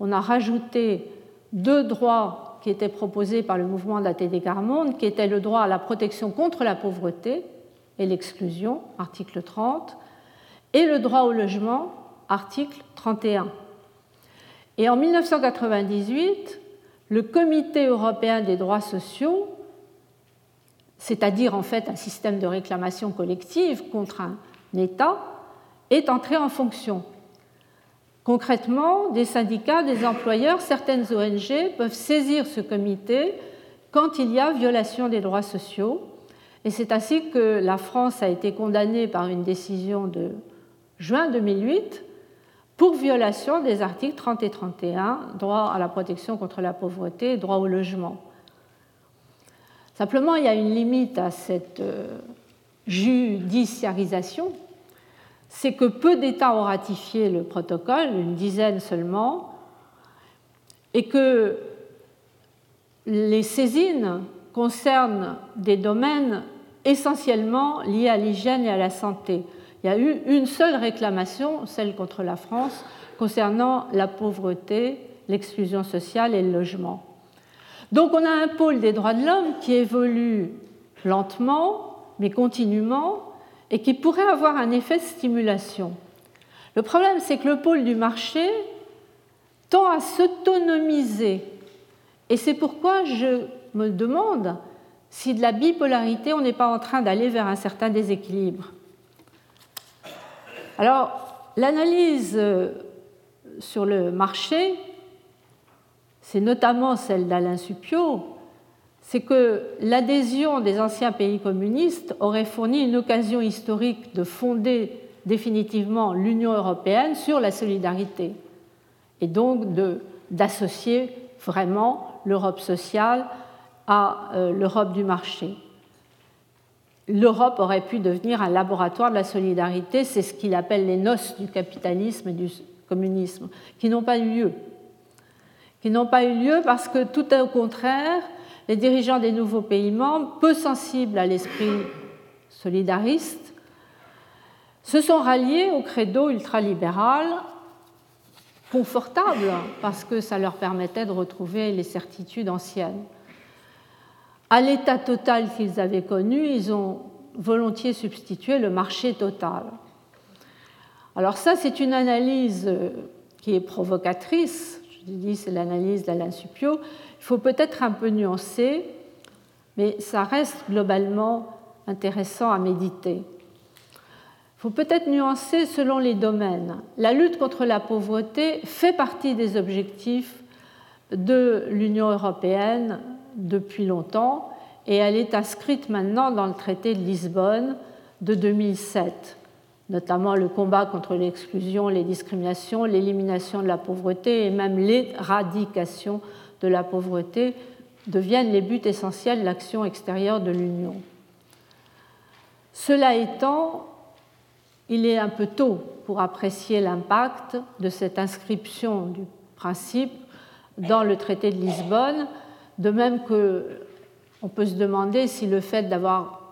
on a rajouté deux droits qui étaient proposés par le mouvement d'ATD Carmonde, qui étaient le droit à la protection contre la pauvreté et l'exclusion, article 30, et le droit au logement, article 31. Et en 1998, le Comité européen des droits sociaux, c'est-à-dire en fait un système de réclamation collective contre un État, est entré en fonction. Concrètement, des syndicats, des employeurs, certaines ONG peuvent saisir ce comité quand il y a violation des droits sociaux. Et c'est ainsi que la France a été condamnée par une décision de juin 2008 pour violation des articles 30 et 31, droit à la protection contre la pauvreté et droit au logement. Simplement, il y a une limite à cette euh, judiciarisation, c'est que peu d'États ont ratifié le protocole, une dizaine seulement, et que les saisines concernent des domaines essentiellement liés à l'hygiène et à la santé. Il y a eu une seule réclamation, celle contre la France, concernant la pauvreté, l'exclusion sociale et le logement. Donc on a un pôle des droits de l'homme qui évolue lentement, mais continuellement, et qui pourrait avoir un effet de stimulation. Le problème, c'est que le pôle du marché tend à s'autonomiser. Et c'est pourquoi je me demande si de la bipolarité, on n'est pas en train d'aller vers un certain déséquilibre. Alors, l'analyse euh, sur le marché, c'est notamment celle d'Alain Suppiot, c'est que l'adhésion des anciens pays communistes aurait fourni une occasion historique de fonder définitivement l'Union européenne sur la solidarité et donc d'associer vraiment l'Europe sociale à euh, l'Europe du marché l'Europe aurait pu devenir un laboratoire de la solidarité, c'est ce qu'il appelle les noces du capitalisme et du communisme, qui n'ont pas eu lieu. Qui n'ont pas eu lieu parce que tout au contraire, les dirigeants des nouveaux pays membres, peu sensibles à l'esprit solidariste, se sont ralliés au credo ultralibéral confortable parce que ça leur permettait de retrouver les certitudes anciennes à l'état total qu'ils avaient connu, ils ont volontiers substitué le marché total. Alors ça, c'est une analyse euh, qui est provocatrice. Je dis, c'est l'analyse d'Alain Suppiot. Il faut peut-être un peu nuancer, mais ça reste globalement intéressant à méditer. Il faut peut-être nuancer selon les domaines. La lutte contre la pauvreté fait partie des objectifs de l'Union européenne depuis longtemps et elle est inscrite maintenant dans le traité de Lisbonne de 2007, notamment le combat contre l'exclusion, les discriminations, l'élimination de la pauvreté et même l'éradication de la pauvreté deviennent les buts essentiels de l'action extérieure de l'Union. Cela étant, il est un peu tôt pour apprécier l'impact de cette inscription du principe dans le traité de Lisbonne, de même qu'on peut se demander si le fait d'avoir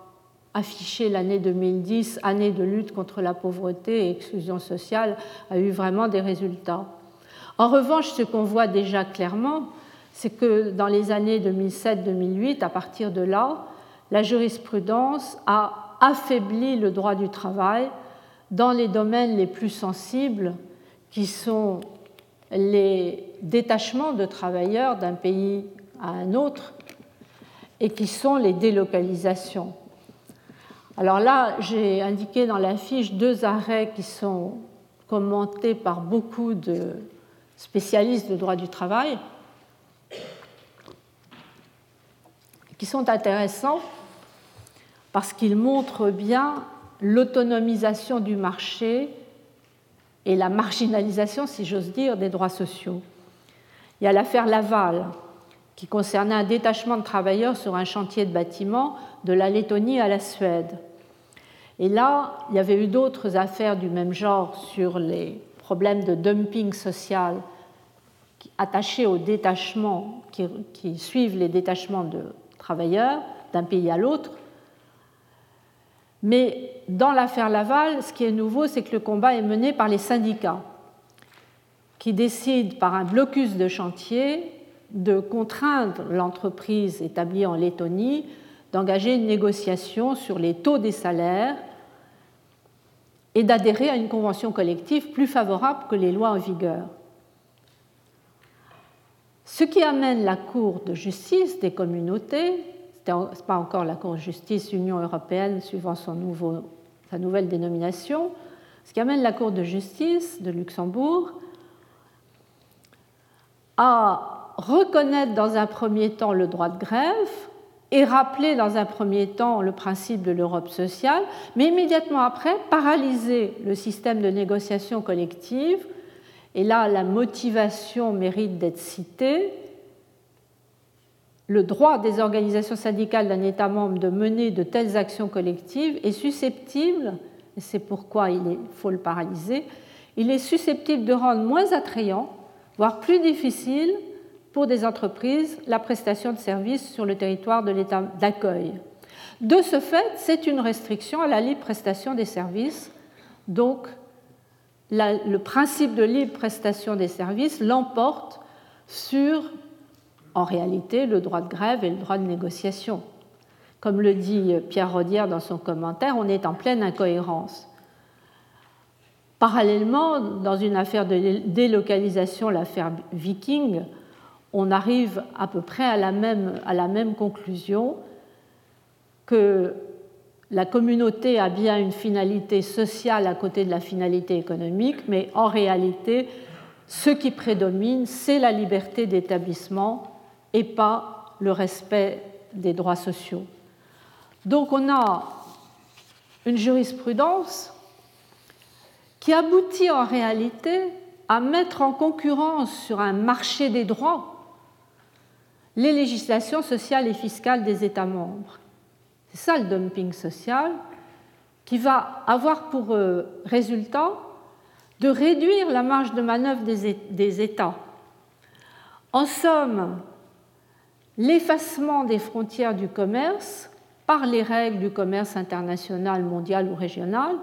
affiché l'année 2010, année de lutte contre la pauvreté et exclusion sociale, a eu vraiment des résultats. En revanche, ce qu'on voit déjà clairement, c'est que dans les années 2007-2008, à partir de là, la jurisprudence a affaibli le droit du travail dans les domaines les plus sensibles, qui sont les détachements de travailleurs d'un pays à un autre, et qui sont les délocalisations. Alors là, j'ai indiqué dans la fiche deux arrêts qui sont commentés par beaucoup de spécialistes de droit du travail, qui sont intéressants parce qu'ils montrent bien l'autonomisation du marché et la marginalisation, si j'ose dire, des droits sociaux. Il y a l'affaire Laval, qui concernait un détachement de travailleurs sur un chantier de bâtiment de la Lettonie à la Suède. Et là, il y avait eu d'autres affaires du même genre sur les problème de dumping social attaché aux détachements qui suivent les détachements de travailleurs d'un pays à l'autre. Mais dans l'affaire Laval, ce qui est nouveau, c'est que le combat est mené par les syndicats qui décident par un blocus de chantier de contraindre l'entreprise établie en Lettonie d'engager une négociation sur les taux des salaires et d'adhérer à une convention collective plus favorable que les lois en vigueur. Ce qui amène la Cour de justice des communautés, ce n'est pas encore la Cour de justice Union européenne suivant sa nouvelle dénomination, ce qui amène la Cour de justice de Luxembourg à reconnaître dans un premier temps le droit de grève et rappeler dans un premier temps le principe de l'Europe sociale, mais immédiatement après paralyser le système de négociation collective. Et là, la motivation mérite d'être citée. Le droit des organisations syndicales d'un État membre de mener de telles actions collectives est susceptible, et c'est pourquoi il faut le paralyser, il est susceptible de rendre moins attrayant voire plus difficile pour des entreprises la prestation de services sur le territoire de l'État d'accueil. De ce fait, c'est une restriction à la libre prestation des services. Donc, le principe de libre prestation des services l'emporte sur, en réalité, le droit de grève et le droit de négociation. Comme le dit Pierre Rodière dans son commentaire, on est en pleine incohérence. Parallèlement, dans une affaire de délocalisation, l'affaire Viking, on arrive à peu près à la même, conclusion que la communauté a bien une finalité sociale à côté de la finalité économique, mais en réalité, ce qui prédomine, c'est la liberté d'établissement et pas le respect des droits sociaux. Donc on a une jurisprudence qui aboutit en réalité à mettre en concurrence sur un marché des droits les législations sociales et fiscales des États membres. C'est ça le dumping social qui va avoir pour euh, résultat de réduire la marge de manœuvre des États. En somme, l'effacement des frontières du commerce par les règles du commerce international, mondial ou régional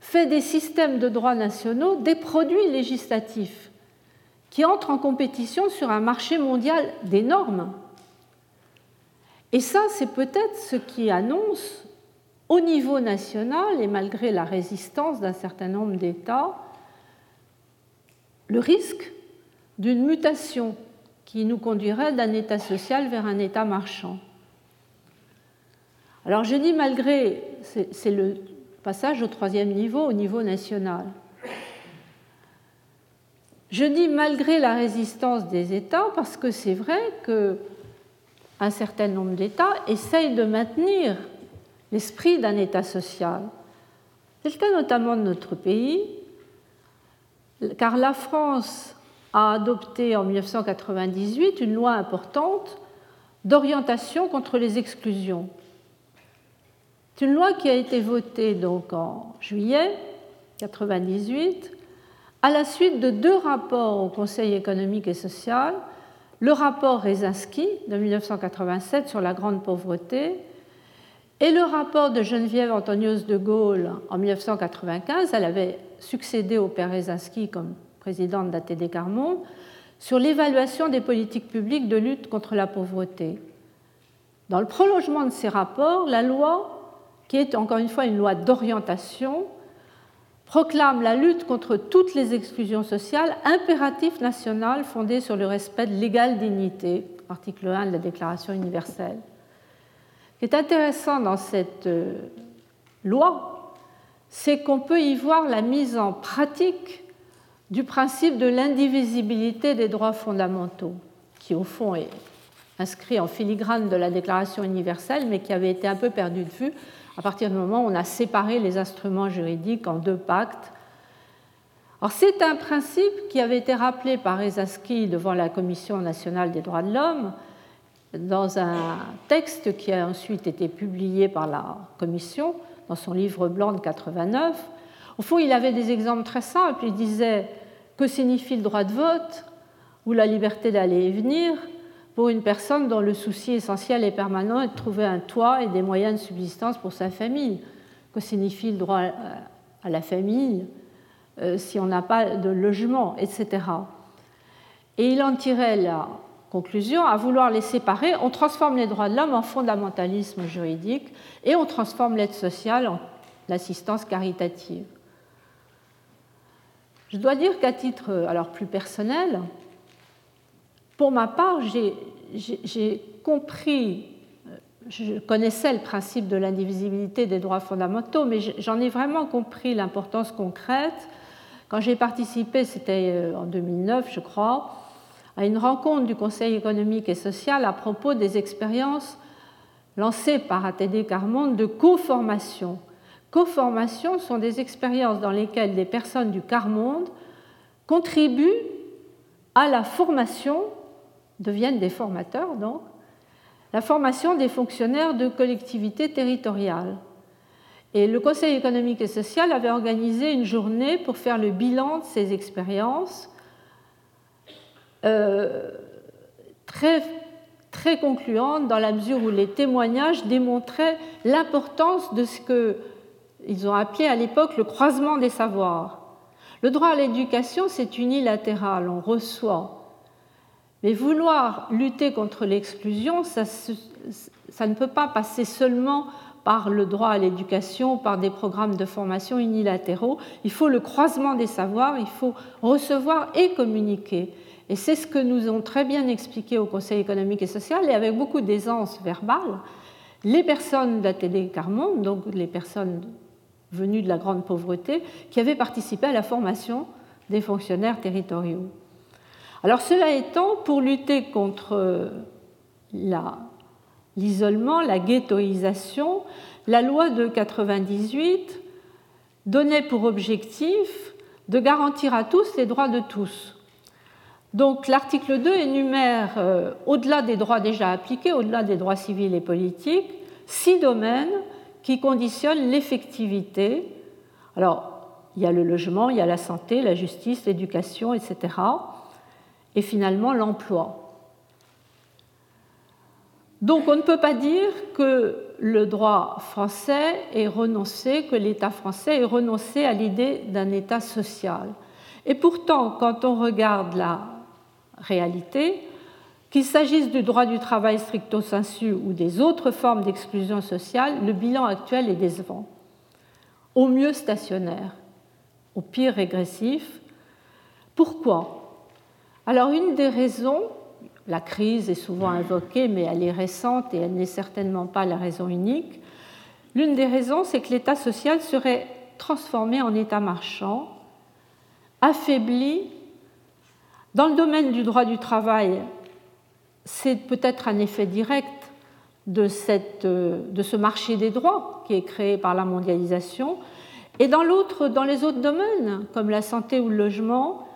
fait des systèmes de droits nationaux des produits législatifs qui entrent en compétition sur un marché mondial des normes. Et ça, c'est peut-être ce qui annonce au niveau national, et malgré la résistance d'un certain nombre d'États, le risque d'une mutation qui nous conduirait d'un État social vers un État marchand. Alors je dis malgré, c'est le passage au troisième niveau, au niveau national. Je dis malgré la résistance des États parce que c'est vrai qu'un certain nombre d'États essayent de maintenir l'esprit d'un État social. C'est le cas notamment de notre pays, car la France a adopté en 1998 une loi importante d'orientation contre les exclusions. C'est une loi qui a été votée donc en juillet 1998 à la suite de deux rapports au Conseil économique et social, le rapport Rezinski de 1987 sur la grande pauvreté et le rapport de Geneviève Antonios de Gaulle en 1995, elle avait succédé au père Rezinski comme présidente d'ATD Carmon, sur l'évaluation des politiques publiques de lutte contre la pauvreté. Dans le prolongement de ces rapports, la loi qui est encore une fois une loi d'orientation, proclame la lutte contre toutes les exclusions sociales impératif national fondé sur le respect de l'égale dignité, article 1 de la Déclaration universelle. Ce qui est intéressant dans cette euh, loi, c'est qu'on peut y voir la mise en pratique du principe de l'indivisibilité des droits fondamentaux, qui au fond est inscrit en filigrane de la Déclaration universelle, mais qui avait été un peu perdu de vue à partir du moment où on a séparé les instruments juridiques en deux pactes. c'est un principe qui avait été rappelé par Ezaski devant la Commission nationale des droits de l'homme dans un texte qui a ensuite été publié par la Commission dans son livre blanc de 89, Au fond, il avait des exemples très simples. Il disait que signifie le droit de vote ou la liberté d'aller et venir pour une personne dont le souci essentiel et permanent est de trouver un toit et des moyens de subsistance pour sa famille. Que signifie le droit à la famille euh, si on n'a pas de logement, etc. Et il en tirait la conclusion, à vouloir les séparer, on transforme les droits de l'homme en fondamentalisme juridique et on transforme l'aide sociale en l'assistance caritative. Je dois dire qu'à titre alors plus personnel, pour ma part, j'ai compris, je connaissais le principe de l'indivisibilité des droits fondamentaux, mais j'en ai vraiment compris l'importance concrète quand j'ai participé, c'était euh, en 2009 je crois, à une rencontre du Conseil économique et social à propos des expériences lancées par ATD Carmonde de co-formation. Co-formation sont des expériences dans lesquelles des personnes du Carmonde contribuent à la formation deviennent des formateurs, donc, la formation des fonctionnaires de collectivités territoriales. Et le Conseil économique et social avait organisé une journée pour faire le bilan de ces expériences, euh, très, très concluante dans la mesure où les témoignages démontraient l'importance de ce qu'ils ont appelé à l'époque le croisement des savoirs. Le droit à l'éducation, c'est unilatéral, on reçoit. Mais vouloir lutter contre l'exclusion, ça, ne peut pas passer seulement par le droit à l'éducation, par des programmes de formation unilatéraux. Il faut le croisement des savoirs, il faut recevoir et communiquer. Et c'est ce que nous ont très bien expliqué au Conseil économique et social, et avec beaucoup d'aisance verbale, les personnes d'ATD Carmonde, donc les personnes venues de la grande pauvreté, qui avaient participé à la formation des fonctionnaires territoriaux. Alors cela étant, pour lutter contre l'isolement, la, ghettoisation, la loi de 98 donnait pour objectif de garantir à tous les droits de tous. Donc l'article 2 énumère, euh, au-delà des droits déjà appliqués, au-delà des droits civils et politiques, six domaines qui conditionnent l'effectivité. Alors, il y a le logement, il y a la santé, la justice, l'éducation, etc et finalement l'emploi. Donc on ne peut pas dire que le droit français ait renoncé, que l'État français ait renoncé à l'idée d'un État social. Et pourtant, quand on regarde la réalité, qu'il s'agisse du droit du travail stricto sensu ou des autres formes d'exclusion sociale, le bilan actuel est décevant. Au mieux stationnaire, au pire régressif. Pourquoi? Alors une des raisons, la crise est souvent invoquée, mais elle est récente et elle n'est certainement pas la raison unique, l'une des raisons, c'est que l'État social serait transformé en État marchand, affaibli. Dans le domaine du droit du travail, c'est peut-être un effet direct de, de, ce marché des droits qui est créé par la mondialisation. Et dans, dans les autres domaines, comme la santé ou le logement,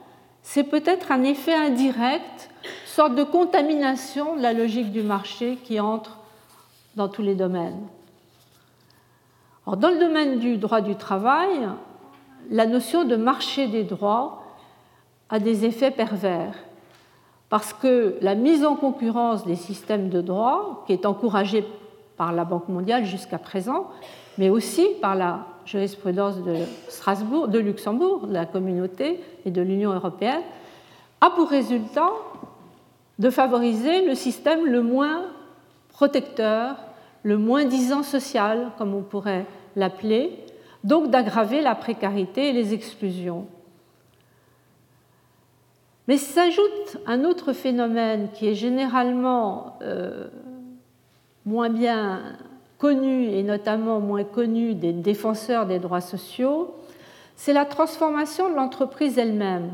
c'est peut-être un effet indirect, sorte de contamination de la logique du marché qui entre dans tous les domaines. dans le domaine du droit du travail, la notion de marché des droits a des effets pervers, parce que la mise en concurrence des systèmes de droit, qui est encouragée par la Banque mondiale jusqu'à présent, mais aussi par la jurisprudence de Strasbourg, de Luxembourg, de la communauté et de l'Union européenne, a pour résultat de favoriser le système le moins protecteur, le moins disant social, comme on pourrait l'appeler, donc d'aggraver la précarité et les exclusions. Mais s'ajoute un autre phénomène qui est généralement euh, moins bien connu et notamment moins connu des défenseurs des droits sociaux, c'est la transformation de l'entreprise elle-même.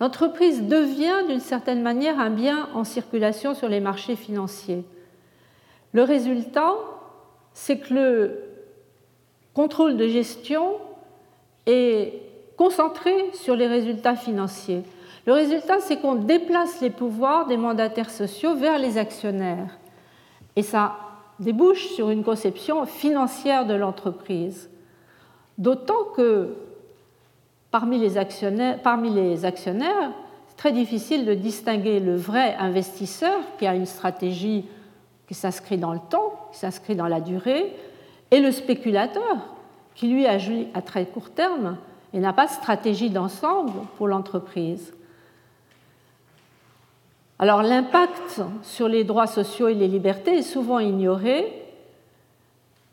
L'entreprise devient d'une certaine manière un bien en circulation sur les marchés financiers. Le résultat, c'est que le contrôle de gestion est concentré sur les résultats financiers. Le résultat, c'est qu'on déplace les pouvoirs des mandataires sociaux vers les actionnaires. Et ça débouche sur une conception financière de l'entreprise. D'autant que parmi les actionnaires, parmi c'est très difficile de distinguer le vrai investisseur qui a une stratégie qui s'inscrit dans le temps, qui s'inscrit dans la durée, et le spéculateur qui lui agit à très court terme et n'a pas de stratégie d'ensemble pour l'entreprise. Alors l'impact sur les droits sociaux et les libertés est souvent ignoré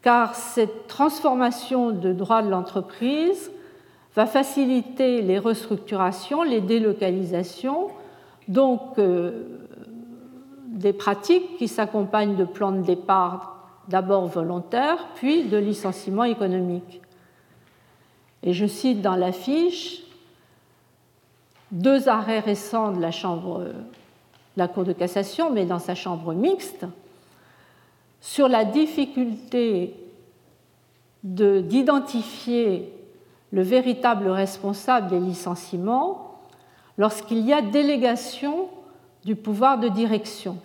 car cette transformation de droits de l'entreprise va faciliter les restructurations, les délocalisations, donc euh, des pratiques qui s'accompagnent de plans de départ d'abord volontaires, puis de licenciements économiques. Et je cite dans l'affiche deux arrêts récents de la Chambre, la Cour de cassation, mais dans sa chambre mixte, sur la difficulté d'identifier le véritable responsable des licenciements lorsqu'il y a délégation du pouvoir de direction.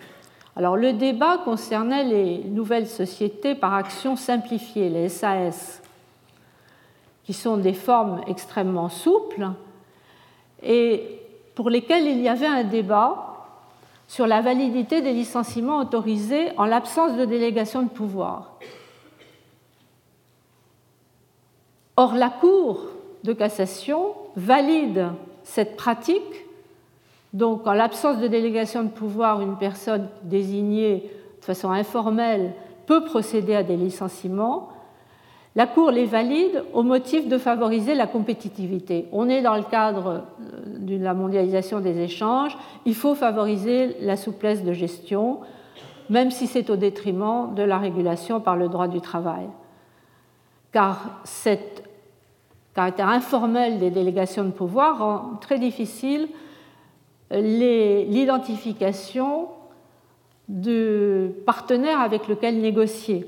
Alors le débat concernait les nouvelles sociétés par action simplifiée, les SAS, qui sont des formes extrêmement souples et pour lesquelles il y avait un débat sur la validité des licenciements autorisés en l'absence de délégation de pouvoir. Or, la Cour de cassation valide cette pratique, donc en l'absence de délégation de pouvoir, une personne désignée de façon informelle peut procéder à des licenciements. La Cour les valide au motif de favoriser la compétitivité. On est dans le cadre euh, de la mondialisation des échanges, il faut favoriser la souplesse de gestion, même si c'est au détriment de la régulation par le droit du travail. Car cette caractère informel des délégations de pouvoir rend très difficile l'identification de partenaires avec lesquels négocier.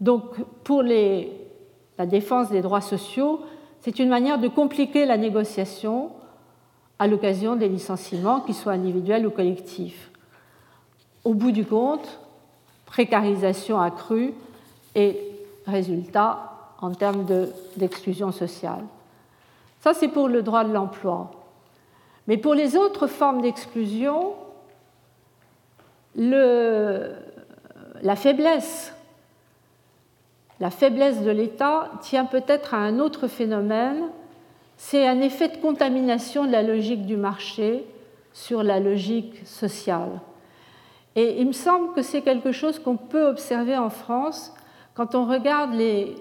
Donc, pour la défense des droits sociaux, c'est une manière de compliquer la négociation à l'occasion des licenciements, qu'ils soient individuels ou collectifs. Au bout du compte, précarisation accrue et résultat en termes d'exclusion sociale. Ça, c'est pour le droit de l'emploi. Mais pour les autres formes d'exclusion, la faiblesse, la faiblesse de l'État tient peut-être à un autre phénomène, c'est un effet de contamination de la logique du marché sur la logique sociale. Et il me semble que c'est quelque chose qu'on peut observer en France quand on regarde les,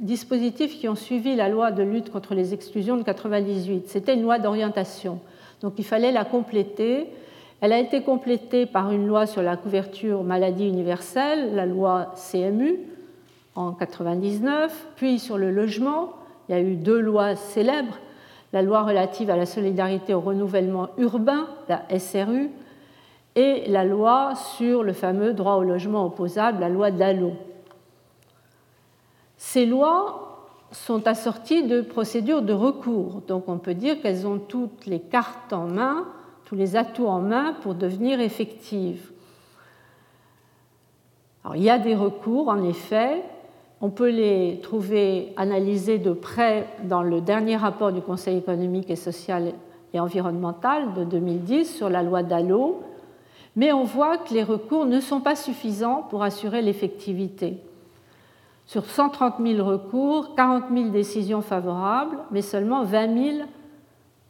dispositifs qui ont suivi la loi de lutte contre les exclusions de 1998. C'était une loi d'orientation, donc il fallait la compléter. Elle a été complétée par une loi sur la couverture maladie universelle, la loi CMU, en 1999, puis sur le logement. Il y a eu deux lois célèbres, la loi relative à la solidarité au renouvellement urbain, la SRU, et la loi sur le fameux droit au logement opposable, la loi Dallot. Ces lois sont assorties de procédures de recours, donc on peut dire qu'elles ont toutes les cartes en main, tous les atouts en main pour devenir effectives. Alors, il y a des recours, en effet, on peut les trouver analysés de près dans le dernier rapport du Conseil économique et social et environnemental de 2010 sur la loi Dallot, mais on voit que les recours ne sont pas suffisants pour assurer l'effectivité. Sur 130 000 recours, 40 000 décisions favorables, mais seulement 20 000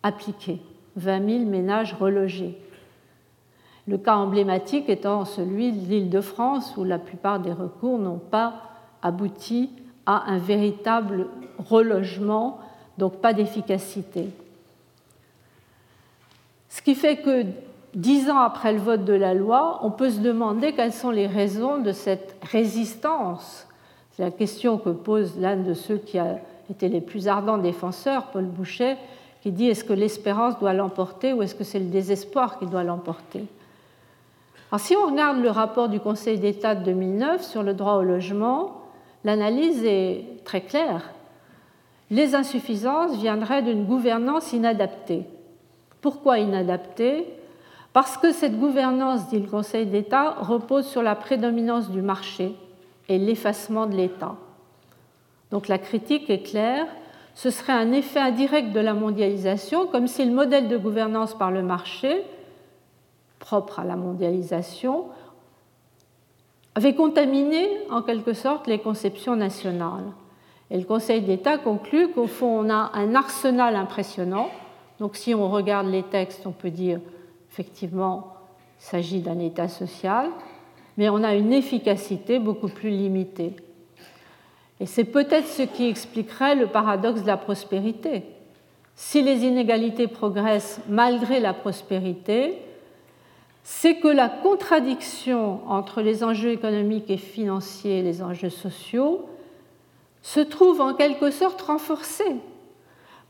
appliquées, 20 000 ménages relogés. Le cas emblématique étant celui de l'île de France, où la plupart des recours n'ont pas abouti à un véritable relogement, donc pas d'efficacité. Ce qui fait que dix ans après le vote de la loi, on peut se demander quelles sont les raisons de cette résistance c'est la question que pose l'un de ceux qui a été les plus ardents défenseurs, Paul Boucher, qui dit est-ce que l'espérance doit l'emporter ou est-ce que c'est le désespoir qui doit l'emporter? Alors, si on regarde le rapport du Conseil d'État de 2009 sur le droit au logement, l'analyse est très claire. Les insuffisances viendraient d'une gouvernance inadaptée. Pourquoi inadaptée? Parce que cette gouvernance, dit le Conseil d'État, repose sur la prédominance du marché et l'effacement de l'État. Donc la critique est claire. ce serait un effet indirect de la mondialisation, comme si le modèle de gouvernance par le marché, propre à la mondialisation, avait contaminé en quelque sorte les conceptions nationales. Et le Conseil d'État conclut qu'au fond, on a un arsenal impressionnant. Donc si on regarde les textes, on peut dire effectivement il s'agit d'un État social, mais on a une efficacité beaucoup plus limitée. Et c'est peut-être ce qui expliquerait le paradoxe de la prospérité. Si les inégalités progressent malgré la prospérité, c'est que la contradiction entre les enjeux économiques et financiers et les enjeux sociaux se trouve en quelque sorte renforcée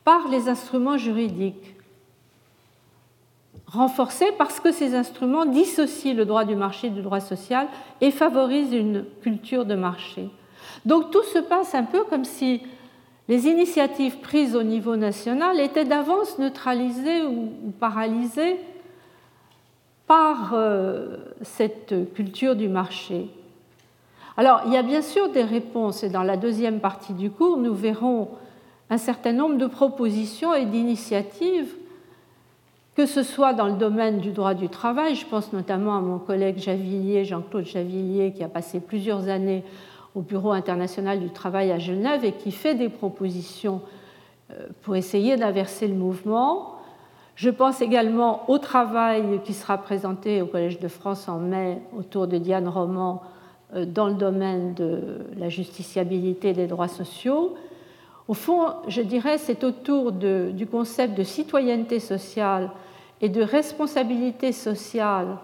par les instruments juridiques. Renforcée parce que ces instruments dissocient le droit du marché du droit social et favorisent une culture de marché. Donc tout se passe un peu comme si les initiatives prises au niveau national étaient d'avance neutralisées ou paralysées par euh, cette culture du marché. Alors, il y a bien sûr des réponses, et dans la deuxième partie du cours, nous verrons un certain nombre de propositions et d'initiatives, que ce soit dans le domaine du droit du travail, je pense notamment à mon collègue Javillier, Jean-Claude Javillier, qui a passé plusieurs années au Bureau international du travail à Genève et qui fait des propositions euh, pour essayer d'inverser le mouvement. Je pense également au travail qui sera présenté au Collège de France en mai autour de Diane Roman euh, dans le domaine de la justiciabilité des droits sociaux. Au fond, je dirais, c'est autour du concept de citoyenneté sociale et de responsabilité sociale,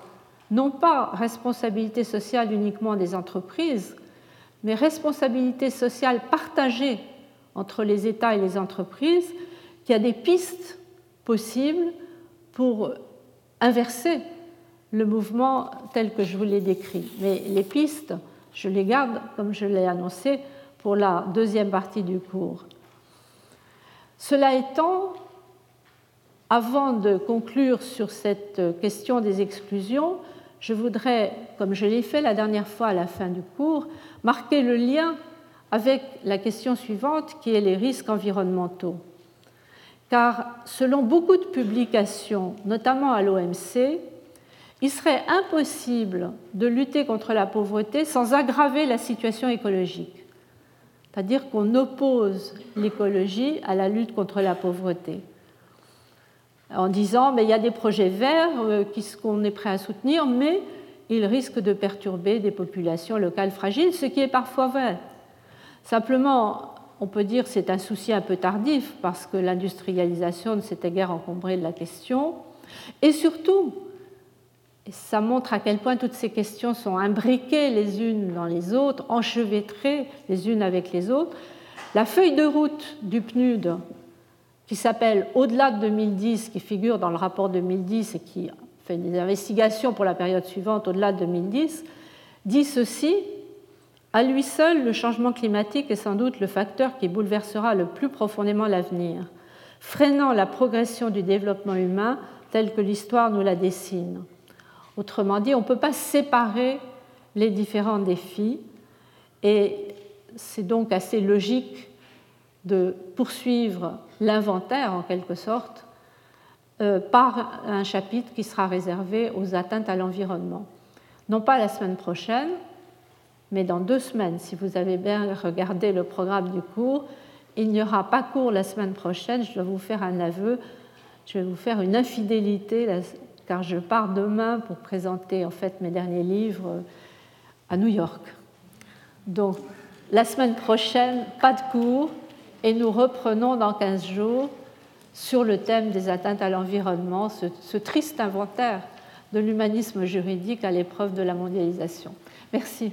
non pas responsabilité sociale uniquement des entreprises, mais responsabilité sociale partagée entre les États et les entreprises, qu'il y a des pistes possibles pour inverser le mouvement tel que je vous l'ai décrit. Mais les pistes, je les garde, comme je l'ai annoncé, pour la deuxième partie du cours. Cela étant, avant de conclure sur cette question des exclusions, je voudrais, comme je l'ai fait la dernière fois à la fin du cours, marquer le lien avec la question suivante qui est les risques environnementaux. Car selon beaucoup de publications, notamment à l'OMC, il serait impossible de lutter contre la pauvreté sans aggraver la situation écologique. C'est-à-dire qu'on oppose l'écologie à la lutte contre la pauvreté. En disant, mais il y a des projets verts euh, qu'on est prêt à soutenir, mais ils risquent de perturber des populations locales fragiles, ce qui est parfois vrai. Simplement, on peut dire que c'est un souci un peu tardif parce que l'industrialisation ne s'était guère encombrée de la question. Et surtout, ça montre à quel point toutes ces questions sont imbriquées les unes dans les autres, enchevêtrées les unes avec les autres. La feuille de route du PNUD, qui s'appelle Au-delà de 2010, qui figure dans le rapport 2010 et qui fait des investigations pour la période suivante, au-delà de 2010, dit ceci À lui seul, le changement climatique est sans doute le facteur qui bouleversera le plus profondément l'avenir, freinant la progression du développement humain tel que l'histoire nous la dessine. Autrement dit, on ne peut pas séparer les différents défis et c'est donc assez logique de poursuivre l'inventaire en quelque sorte euh, par un chapitre qui sera réservé aux atteintes à l'environnement. Non pas la semaine prochaine, mais dans deux semaines, si vous avez bien regardé le programme du cours, il n'y aura pas cours la semaine prochaine, je dois vous faire un aveu, je vais vous faire une infidélité car je pars demain pour présenter en fait mes derniers livres à New York. Donc la semaine prochaine, pas de cours, et nous reprenons dans 15 jours sur le thème des atteintes à l'environnement, ce, ce, triste inventaire de l'humanisme juridique à l'épreuve de la mondialisation. Merci.